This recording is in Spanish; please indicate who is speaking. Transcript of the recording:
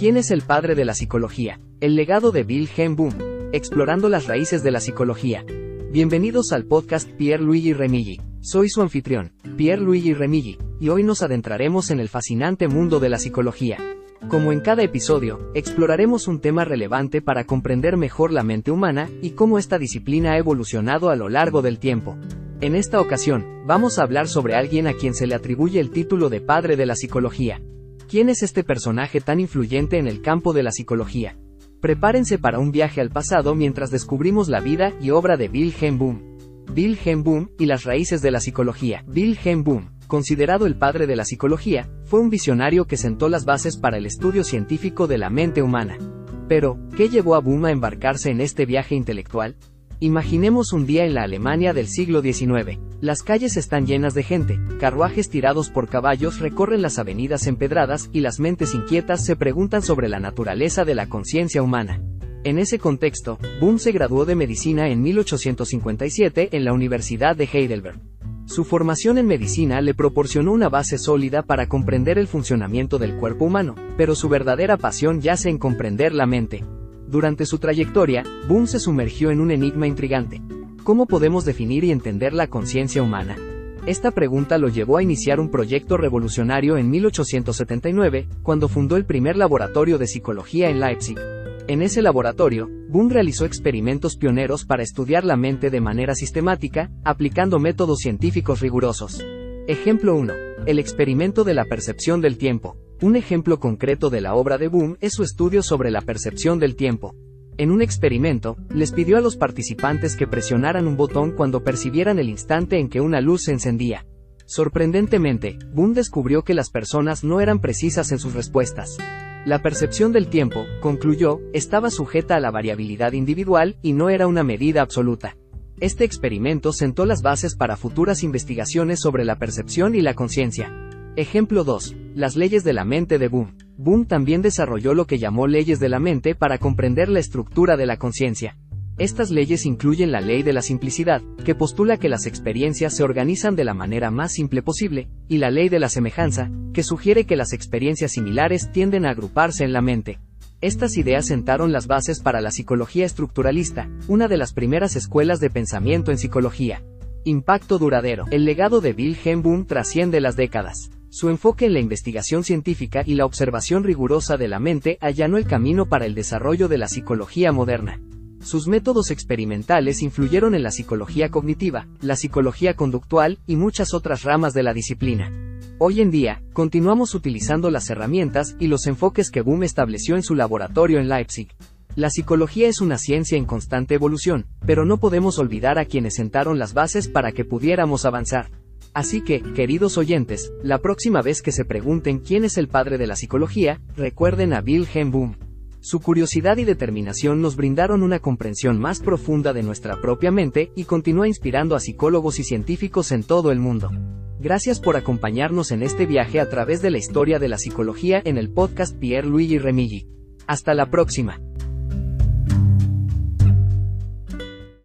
Speaker 1: ¿Quién es el padre de la psicología? El legado de Wilhelm Boom. Explorando las raíces de la psicología. Bienvenidos al podcast Pierre Luigi Remigi. Soy su anfitrión, Pierre Luigi Remigi, y hoy nos adentraremos en el fascinante mundo de la psicología. Como en cada episodio, exploraremos un tema relevante para comprender mejor la mente humana y cómo esta disciplina ha evolucionado a lo largo del tiempo. En esta ocasión, vamos a hablar sobre alguien a quien se le atribuye el título de padre de la psicología, ¿Quién es este personaje tan influyente en el campo de la psicología? Prepárense para un viaje al pasado mientras descubrimos la vida y obra de Wilhelm Boom. Wilhelm Boom y las raíces de la psicología. Wilhelm Boom, considerado el padre de la psicología, fue un visionario que sentó las bases para el estudio científico de la mente humana. Pero, ¿qué llevó a Boom a embarcarse en este viaje intelectual? Imaginemos un día en la Alemania del siglo XIX. Las calles están llenas de gente, carruajes tirados por caballos recorren las avenidas empedradas y las mentes inquietas se preguntan sobre la naturaleza de la conciencia humana. En ese contexto, Boom se graduó de medicina en 1857 en la Universidad de Heidelberg. Su formación en medicina le proporcionó una base sólida para comprender el funcionamiento del cuerpo humano, pero su verdadera pasión yace en comprender la mente. Durante su trayectoria, Boom se sumergió en un enigma intrigante. ¿Cómo podemos definir y entender la conciencia humana? Esta pregunta lo llevó a iniciar un proyecto revolucionario en 1879, cuando fundó el primer laboratorio de psicología en Leipzig. En ese laboratorio, Boom realizó experimentos pioneros para estudiar la mente de manera sistemática, aplicando métodos científicos rigurosos. Ejemplo 1. El experimento de la percepción del tiempo. Un ejemplo concreto de la obra de Boom es su estudio sobre la percepción del tiempo. En un experimento, les pidió a los participantes que presionaran un botón cuando percibieran el instante en que una luz se encendía. Sorprendentemente, Boom descubrió que las personas no eran precisas en sus respuestas. La percepción del tiempo, concluyó, estaba sujeta a la variabilidad individual y no era una medida absoluta. Este experimento sentó las bases para futuras investigaciones sobre la percepción y la conciencia. Ejemplo 2. Las leyes de la mente de Boom. Boom también desarrolló lo que llamó leyes de la mente para comprender la estructura de la conciencia. Estas leyes incluyen la ley de la simplicidad, que postula que las experiencias se organizan de la manera más simple posible, y la ley de la semejanza, que sugiere que las experiencias similares tienden a agruparse en la mente. Estas ideas sentaron las bases para la psicología estructuralista, una de las primeras escuelas de pensamiento en psicología. Impacto duradero. El legado de Wilhelm Boom trasciende las décadas. Su enfoque en la investigación científica y la observación rigurosa de la mente allanó el camino para el desarrollo de la psicología moderna. Sus métodos experimentales influyeron en la psicología cognitiva, la psicología conductual y muchas otras ramas de la disciplina. Hoy en día, continuamos utilizando las herramientas y los enfoques que Boom estableció en su laboratorio en Leipzig. La psicología es una ciencia en constante evolución, pero no podemos olvidar a quienes sentaron las bases para que pudiéramos avanzar. Así que, queridos oyentes, la próxima vez que se pregunten quién es el padre de la psicología, recuerden a Wilhelm Boom. Su curiosidad y determinación nos brindaron una comprensión más profunda de nuestra propia mente y continúa inspirando a psicólogos y científicos en todo el mundo. Gracias por acompañarnos en este viaje a través de la historia de la psicología en el podcast Pierre Luigi Remigi. Hasta la próxima.